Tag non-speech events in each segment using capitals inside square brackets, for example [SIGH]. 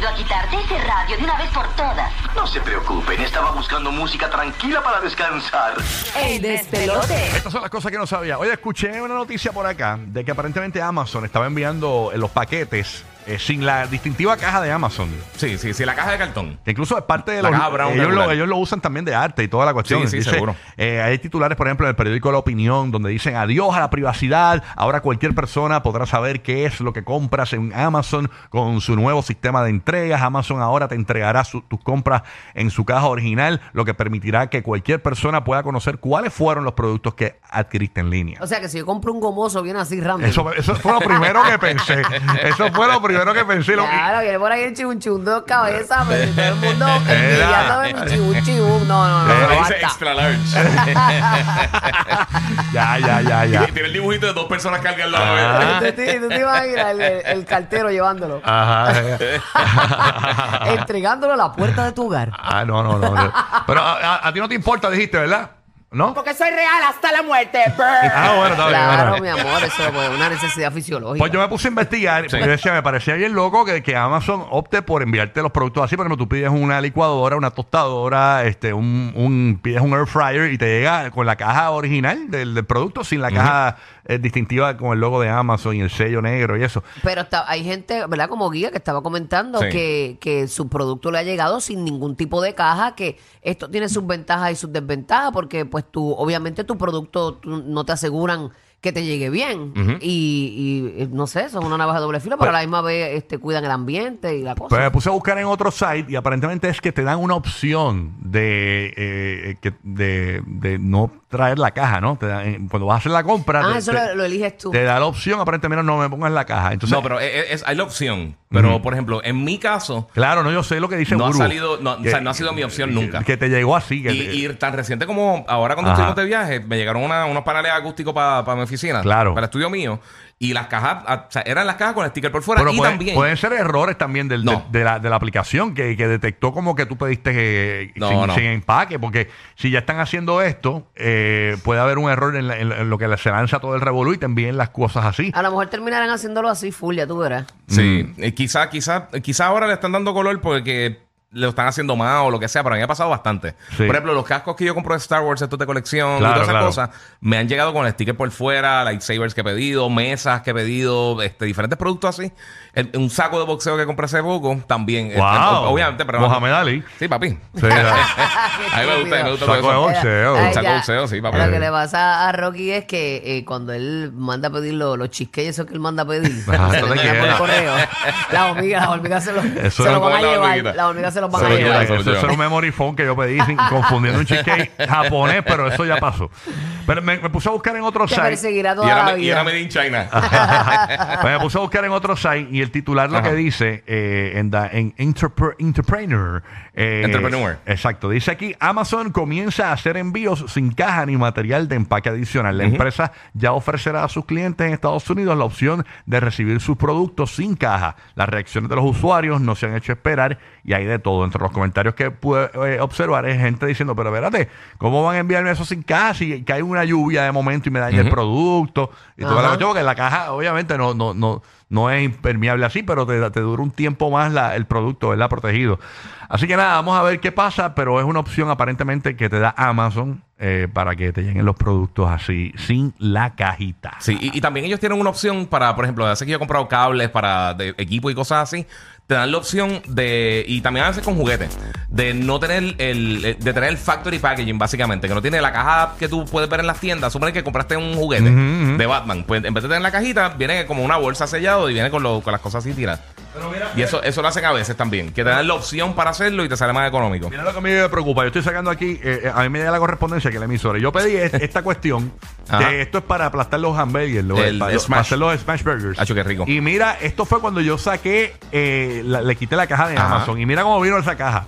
venido a quitarte ese radio de una vez por todas. No se preocupen, estaba buscando música tranquila para descansar. El despelote. Estas son las cosas que no sabía. Oye, escuché una noticia por acá de que aparentemente Amazon estaba enviando eh, los paquetes eh, sin la distintiva caja de Amazon. Sí, sí, sí, la caja de cartón. Que incluso es parte de La los. caja brown ellos, lo, regular. ellos lo usan también de arte y toda la cuestión. Sí, sí, seguro. eh, hay titulares, por ejemplo, en el periódico La Opinión, donde dicen adiós a la privacidad. Ahora cualquier persona podrá saber qué es lo que compras en Amazon con su nuevo sistema de entregas. Amazon ahora te entregará su- tus compras en su caja original, lo que permitirá que cualquier persona pueda conocer cuáles fueron los productos que adquiriste en línea. O sea que si yo compro un gomoso, viene así random. Eso, eso fue lo primero que pensé. [LAUGHS] Eso fue lo primero que pensé. Lo- Claro, viene por ahí el chibunchun dos cabezas, [LAUGHS] pero todo el mundo [LAUGHS] envidiándome mi chibun chibun. No, no, no, no, Dice extra large. [LAUGHS] Ya, ya, ya, ya. Tiene el dibujito de dos personas cargando la. Ah. ¿Tú te, tú te imaginas el, el- el cartero llevándolo? Ajá. Entregándolo a la puerta de tu hogar. Ah, no, no, no. no. Pero a, a- a ti no te importa, dijiste, ¿verdad? ¿No? Porque soy real hasta la muerte. Ah, bueno, está bien. Claro, bueno. mi amor, eso es una necesidad fisiológica. Pues yo me puse a investigar porque yo decía, me parecía bien loco que, que Amazon opte por enviarte los productos así, porque tú pides una licuadora, una tostadora, este, un, un pides un air fryer y te llega con la caja original del, del producto sin la caja eh, distintiva con el logo de Amazon y el sello negro y eso. Pero está, hay gente, ¿verdad? Como guía que estaba comentando Sí. que, que su producto le ha llegado sin ningún tipo de caja, que esto tiene sus ventajas y sus desventajas, porque pues tú, obviamente tu producto tú- no te aseguran que te llegue bien. y, y, eh, no sé, son una navaja de doble filo, pero a la misma vez este, cuidan el ambiente y la cosa. Pues me puse a buscar en otro site y aparentemente es que te dan una opción de, eh, que- de, de no traer la caja, ¿no? Te eh, cuando vas a hacer la compra, ah, te, eso te- lo, lo eliges tú. te da la opción, aparentemente, no me pongas la caja. Entonces, No, pero es, es- hay la opción. Pero, por ejemplo, en mi caso, claro, no, yo sé lo que dice No ha Guru. salido- no, o sea, no ha sido mi opción que- nunca. Que te llegó así. Que y, te- y tan reciente como ahora cuando Ajá. estuvimos de viaje, me llegaron una- unos paneles acústicos para mi oficina. Claro. Para el estudio mío. Y las cajas, ah, o sea, eran las cajas con sticker por fuera. pero y puede- también. pueden ser errores también del, No. de, de la, de la aplicación que, que detectó como que tú pediste eh, No, sin, no. sin empaque, porque si ya están haciendo esto, eh, puede haber un error en, la- en- en lo que se lanza todo el revolú y te envíen las cosas así. A lo mejor terminarán haciéndolo así, full, ya tú verás. Sí, eh, quizá, quizá, quizá ahora le están dando color porque lo están haciendo más o lo que sea, pero a mí me ha pasado bastante. Sí. Por ejemplo, los cascos que yo compro de Star Wars, estos de colección, y todas esas claro. cosas, me han llegado con el sticker por fuera, lightsabers que he pedido, mesas que he pedido, este, diferentes productos así. El- un saco de boxeo que compré hace poco también. Este, Wow. obviamente, pero. Mohamed Ali. Sí, papi. Sí, [LAUGHS] la- a mí me [LAUGHS] gusta, me gusta Saco de boxeo. Ay, saco de boxeo, sí, papá. Lo que le pasa a Rocky es que eh, cuando él manda a pedir lo- los chisques, eso que él manda a pedir, Ajá, se [LAUGHS] le por correo. Las hormigas, las hormigas se, lo, se van a llevar. hormiguita. Las hormigas se los van Se a llevar. Eso, se era un memory phone que yo pedí sin- [LAUGHS] confundiendo un cheesecake japonés, pero eso ya pasó. Pero me, me puse a buscar en otro Te site. perseguirá Y toda era, la y era vida. made in China. Pues [LAUGHS] me puse a buscar en otro site y el titular lo Ajá. que dice eh, en, da- en Entrepre- Entrepreneur. eh, Entrepreneur. Exacto. Dice aquí: Amazon comienza a hacer envíos sin caja ni material de empaque adicional. La empresa ya ofrecerá a sus clientes en Estados Unidos la opción de recibir sus productos sin caja. Las reacciones de los usuarios no se han hecho esperar y hay de todo. Entre los comentarios que pude eh, observar es gente diciendo: Pero espérate, ¿cómo van a enviarme eso sin caja si cae una lluvia de momento y me daña el producto? Y toda la Ajá. cuestión, porque la caja obviamente no, no, no, no es impermeable así, pero te, te dura un tiempo más la- el producto, ¿verdad? Protegido. Así que nada, vamos a ver qué pasa, pero es una opción aparentemente que te da Amazon eh, para que te lleguen los productos así, sin la cajita. Sí, y, y también ellos tienen una opción para, por ejemplo, hace que yo he comprado cables para de equipo y cosas así. Te dan la opción de, y también a veces con juguetes, de no tener el, de tener el factory packaging, básicamente, que no tiene la caja que tú puedes ver en las tiendas. Supone que compraste un juguete de Batman. Pues en vez de tener la cajita, viene como una bolsa sellado y viene con, lo- con las cosas así tiradas. Y eso, eso lo hacen a veces también, que te dan la opción para hacerlo y te sale más económico. Mira lo que a mí me preocupa. Yo estoy sacando aquí, eh, eh, a mí me llega la correspondencia que la emisora. Yo pedí es- [LAUGHS] esta cuestión Ajá. de esto es para aplastar los hamburgers, los- El para, Smash. para hacer los smash burgers. Acho, qué rico. Y mira, esto fue cuando yo saqué, eh, la- le quité la caja de Ajá. Amazon. Y mira cómo vino esa caja.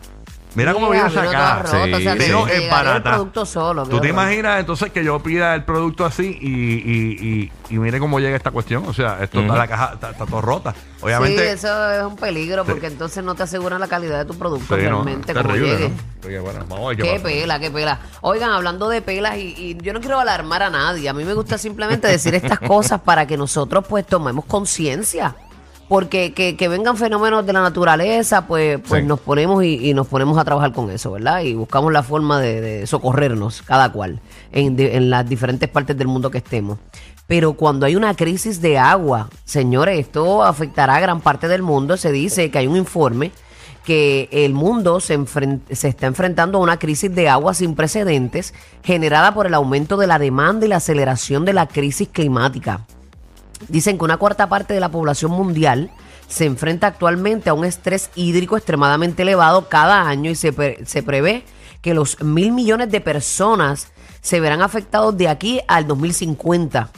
Mira cómo o sea, Sí, en llegaría el barata. producto solo. ¿Tú te imaginas entonces que yo pida el producto así y, y, y, y mire cómo llega esta cuestión? O sea, esto está la caja está, está todo rota. Sí, Obviamente. eso es un peligro porque entonces no te aseguran la calidad de tu producto Sí, no, realmente como terrible, llegue. ¿no? Oye, bueno, vamos a ver qué, Qué pasa. pela, qué pela. Oigan, hablando de pelas, y, y yo no quiero alarmar a nadie. A mí me gusta simplemente decir estas cosas para que nosotros pues tomemos conciencia. Porque que, que vengan fenómenos de la naturaleza, pues, pues Sí. nos ponemos y, y nos ponemos a trabajar con eso, ¿verdad? Y buscamos la forma de, de socorrernos, cada cual, en, di- en las diferentes partes del mundo que estemos. Pero cuando hay una crisis de agua, señores, esto afectará a gran parte del mundo. Se dice que hay un informe que el mundo se, se está enfrentando a una crisis de agua sin precedentes generada por el aumento de la demanda y la aceleración de la crisis climática. Dicen que una cuarta parte de la población mundial se enfrenta actualmente a un estrés hídrico extremadamente elevado cada año y se, se prevé que los mil millones de personas se verán afectados de aquí al 2050.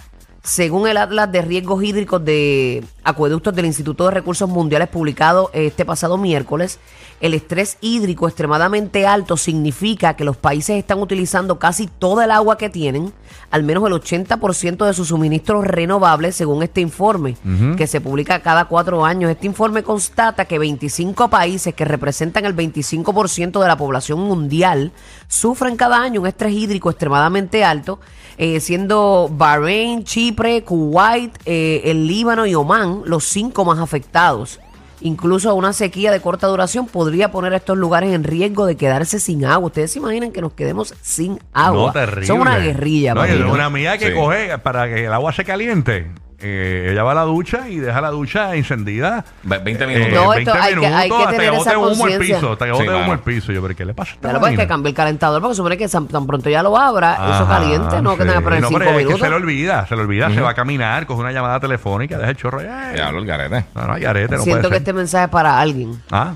Según el Atlas de Riesgos Hídricos de Acueductos del Instituto de Recursos Mundiales publicado este pasado miércoles, el estrés hídrico extremadamente alto significa que los países están utilizando casi toda el agua que tienen, al menos el 80% de sus suministros renovables, según este informe, que se publica cada cuatro años. Este informe constata que 25 países que representan el 25% de la población mundial sufren cada año un estrés hídrico extremadamente alto, eh, siendo Bahrein, Chipre, Kuwait, eh, el Líbano y Omán los cinco más afectados. Incluso una sequía de corta duración podría poner a estos lugares en riesgo de quedarse sin agua. Ustedes se imaginan que nos quedemos sin agua. No, terrible. Son una guerrilla. Una amiga que Sí. coge para que el agua se caliente. Eh, ella va a la ducha y deja la ducha encendida. Ve- 20 eh, minutos. No, 20 esto hay que- hay que minutos hasta tener que bote esa humo el conciencia. piso. Hasta que Sí, bote humo el piso. Yo, pero ¿qué le pasa a esta Claro, pues que vaina? cambiar el calentador porque supone que tan, tan pronto ya lo abra, eso Ajá, caliente, no que sí. tenga que poner No, cinco pero es que minutos. se le olvida, se le olvida, se va a caminar, coge una llamada telefónica, deja el chorro. eh. Ya hablo el garete. No, no, hay arete, no Siento puede que ser. este mensaje es para alguien. ¿Ah?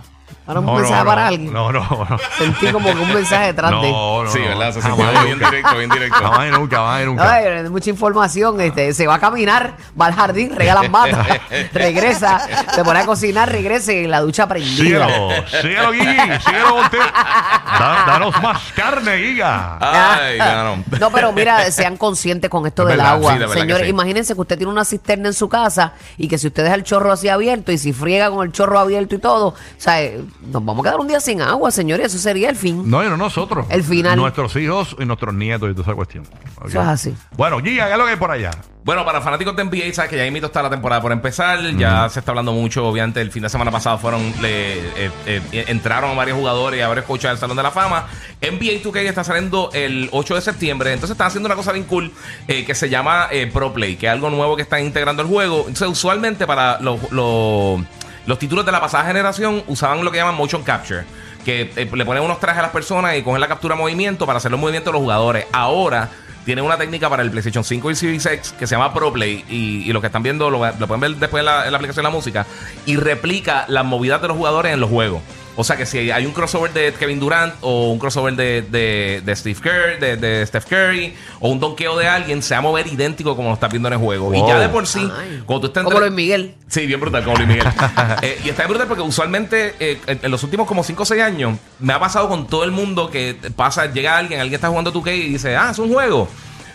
Ahora un mensaje para alguien. No, no, no. Sentí como que un mensaje detrás de. No, no, sí, no. ¿verdad? Se sintió y bien directo, bien directo. Jamás y nunca, jamás y nunca. Ay, mucha información. Este, se va a caminar, va al jardín, regala las matas, [LAUGHS] regresa, se pone a cocinar, regresa y la ducha prendida. Síguelo, síguelo, Gigi, síguelo, Volteo. Da- danos más carne, Giga. Ay, no, no. No, pero mira, sean conscientes con esto Es del verdad, agua. sí, de verdad que Señores, sí. imagínense que usted tiene una cisterna en su casa y que si usted deja el chorro así abierto y si friega con el chorro abierto y todo, o sea, nos vamos a quedar un día sin agua, señores. Eso sería el fin. No, y no nosotros. El final. Nuestros hijos y nuestros nietos y toda esa cuestión. Ok. Eso es así. Bueno, Giga, ¿qué es lo que hay por allá? Bueno, para fanáticos de NBA, sabes que ya invito está la temporada por empezar. Ya se está hablando mucho. Obviamente, el fin de semana pasado fueron, le, eh, eh, entraron varios jugadores y a varios coaches al Salón de la Fama. NBA 2K está saliendo el 8 de septiembre. Entonces están haciendo una cosa bien cool eh, que se llama eh, Pro Play, que es algo nuevo que están integrando el juego. Entonces, usualmente para los, los, los títulos de la pasada generación usaban lo que llaman motion capture. Que eh, le ponen unos trajes a las personas y cogen la captura de movimiento para hacer los movimientos de los jugadores. Ahora tiene una técnica para el PlayStation 5 y Series X que se llama Pro Play y, y los que están viendo lo, lo pueden ver después en la, en la aplicación de la música y replica las movidas de los jugadores en los juegos. O sea que si hay un crossover de Kevin Durant o un crossover de, de, de Steve Curry, de, de Steph Curry o un donqueo de alguien, se va a mover idéntico como lo estás viendo en el juego. Y ya de por sí, Ay. cuando tú estás Como entre- Luis Miguel. Sí, bien brutal, como Luis Miguel. [LAUGHS] Eh, y está bien brutal porque usualmente eh, en los últimos como 5 o 6 años me ha pasado con todo el mundo que pasa, llega alguien, alguien está jugando 2K y dice, ah, es un juego.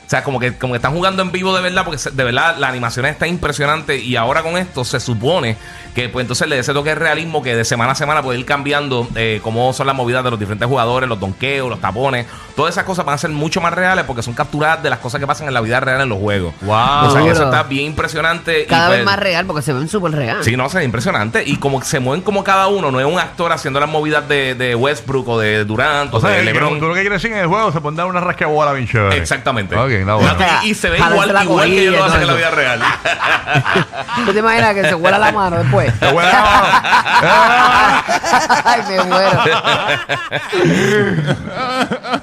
O sea, como que, como que están jugando en vivo de verdad, porque se- de verdad la animación está impresionante. Y ahora con esto se supone que pues entonces le dé ese toque de realismo que de semana a semana puede ir cambiando eh, cómo son las movidas de los diferentes jugadores, los donkeos, los tapones. Todas esas cosas van a ser mucho más reales porque son capturadas de las cosas que pasan en la vida real en los juegos. Wow. O sea que eso está bien impresionante. y, Cada vez pues, más real porque se ven súper real. Sí, no, se ve impresionante. Y como se mueven como cada uno, no es un actor haciendo las movidas de, de Westbrook o de Durant o, O sea, de LeBron. tú lo que quieres decir en el juego se pone dar una rascabola bien chévere. Exactamente. No, bueno. y, y se ve igual, la igual que ellos lo hacen en la vida real. ¿Tú te imaginas que se huela la mano después? [LAUGHS] Te huele la mano. [LAUGHS] Ay, me muero.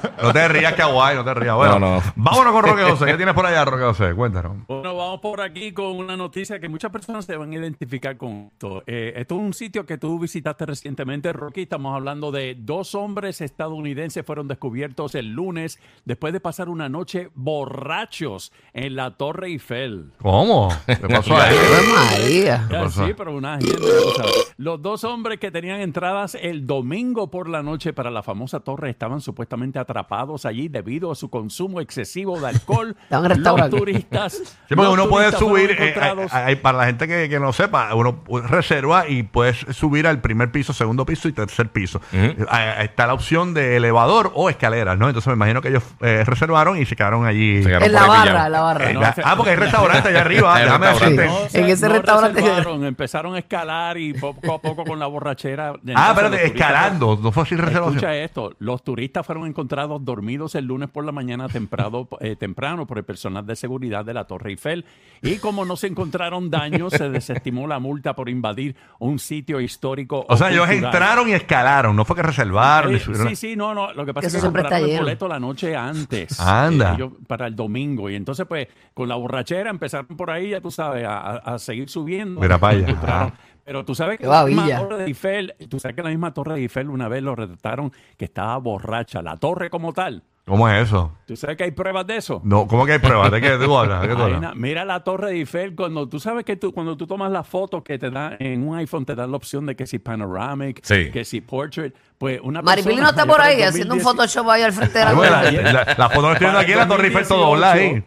[LAUGHS] No te rías, kawaii, no te rías. Bueno, No, no. vámonos con Roque José. ¿Qué tienes por allá, Roque José? Cuéntanos. Bueno, vamos por aquí con una noticia que muchas personas se van a identificar con esto. Eh, esto es un sitio que tú visitaste recientemente, Rocky. Estamos hablando de dos hombres estadounidenses fueron descubiertos el lunes después de pasar una noche borrachos en la Torre Eiffel. ¿Cómo? ¿Qué [LAUGHS] pasó ahí? María. Sí, pero una sabes. Los dos hombres que tenían entradas el domingo por la noche para la famosa torre estaban supuestamente atrapados atrapados allí debido a su consumo excesivo de alcohol. [LAUGHS] Los turistas. Sí, porque los uno puede subir, eh, hay- para la gente que, que no sepa, uno reserva y puedes subir al primer piso, segundo piso y tercer piso. Ah, Está la opción de elevador o escaleras, ¿no? Entonces me imagino que ellos eh, reservaron y se quedaron allí. Se quedaron En la barra, en la barra. Eh, No, ah, porque hay [LAUGHS] restaurante allá arriba. [LAUGHS] Déjame decirte. No, En ese no restaurante- reservaron, empezaron a escalar y poco a poco con la borrachera. Ah, espérate, escalando, no fue sin reservación. Escucha esto, los turistas fueron encontrados dormidos el lunes por la mañana temprano, [LAUGHS] eh, temprano por el personal de seguridad de la Torre Eiffel y como no se encontraron daños, se desestimó la multa por invadir un sitio histórico. O sea, ellos entraron y escalaron, no fue que reservaron. Eh, sí, sí, no, no. Lo que pasa Eso es que compraron el boleto la noche antes. [LAUGHS] Anda. eh, ellos para el domingo. Y entonces, pues, con la borrachera empezaron por ahí, ya tú sabes, a, seguir subiendo. Mira Ajá. Pero tú sabes que la misma. Torre de Eiffel, tú sabes que la misma Torre de Eiffel una vez lo retrataron que estaba borracha, la torre como tal. ¿Cómo es eso? ¿Tú sabes que hay pruebas de eso? No, ¿Cómo que hay pruebas? ¿De qué tú hablas? ¿De qué tú Hay hablas? una- mira la torre de Eiffel cuando tú sabes que tú cuando tú tomas la foto que te da en un iPhone te dan la opción de que si panoramic, Sí. que si portrait, pues una Maripili no persona está por ahí haciendo un 2010 Photoshop ahí al frente de la torre. la, la- la foto que estoy viendo aquí es la Torre Eiffel todo doblada ahí.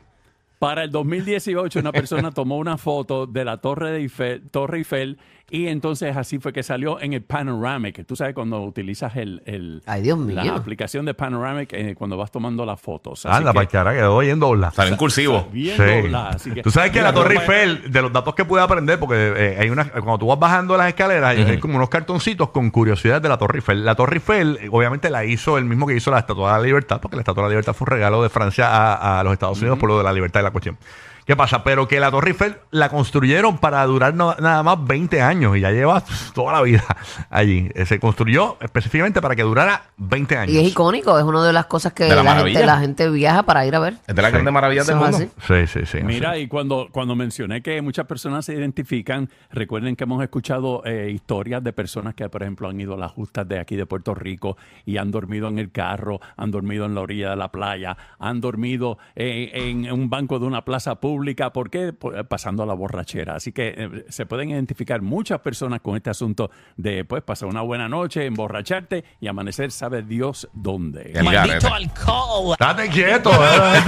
2018, Para el 2018 una persona [LAUGHS] tomó una foto de la Torre de Eiffel, Torre Eiffel y entonces así fue que salió en el Panoramic. Tú sabes cuando utilizas el, el- Ay, Dios la mío. aplicación de Panoramic eh, cuando vas tomando las fotos. Así Anda, que- para que ahora quedó bien en cursivo. bien Sí. doblada, así que- Tú sabes que la Torre Eiffel, de los datos que pude aprender, porque eh, hay una, cuando tú vas bajando las escaleras, hay como unos cartoncitos con curiosidades de la Torre Eiffel. La Torre Eiffel, eh, obviamente, la hizo el mismo que hizo la Estatua de la Libertad, porque la Estatua de la Libertad fue un regalo de Francia a, a los Estados Unidos por lo de la libertad y la cuestión. ¿Qué pasa? Pero que la Torre Eiffel la construyeron para durar no- nada más 20 años y ya lleva [LAUGHS] toda la vida allí. Eh, Se construyó específicamente para que durara 20 años. Y es icónico, es una de las cosas que De la la, maravilla. gente, la gente viaja para ir a ver. Es de las Sí. grandes maravillas del Eso es mundo. así. Sí, sí, sí. Mira, y cuando, cuando mencioné que muchas personas se identifican, recuerden que hemos escuchado eh, historias de personas que, por ejemplo, han ido a las justas de aquí de Puerto Rico y han dormido en el carro, han dormido en la orilla de la playa, han dormido eh, en un banco de una plaza pública. ¿Por qué? Pues, pasando la borrachera. Así que eh, se pueden identificar muchas personas con este asunto de pues pasar una buena noche, emborracharte y amanecer, sabe Dios dónde. El garete. Estate quieto. ¿eh?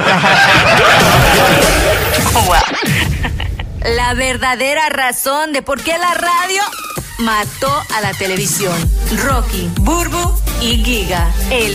[LAUGHS] La verdadera razón de por qué la radio mató a la televisión. Rocky, Burbu y Giga. El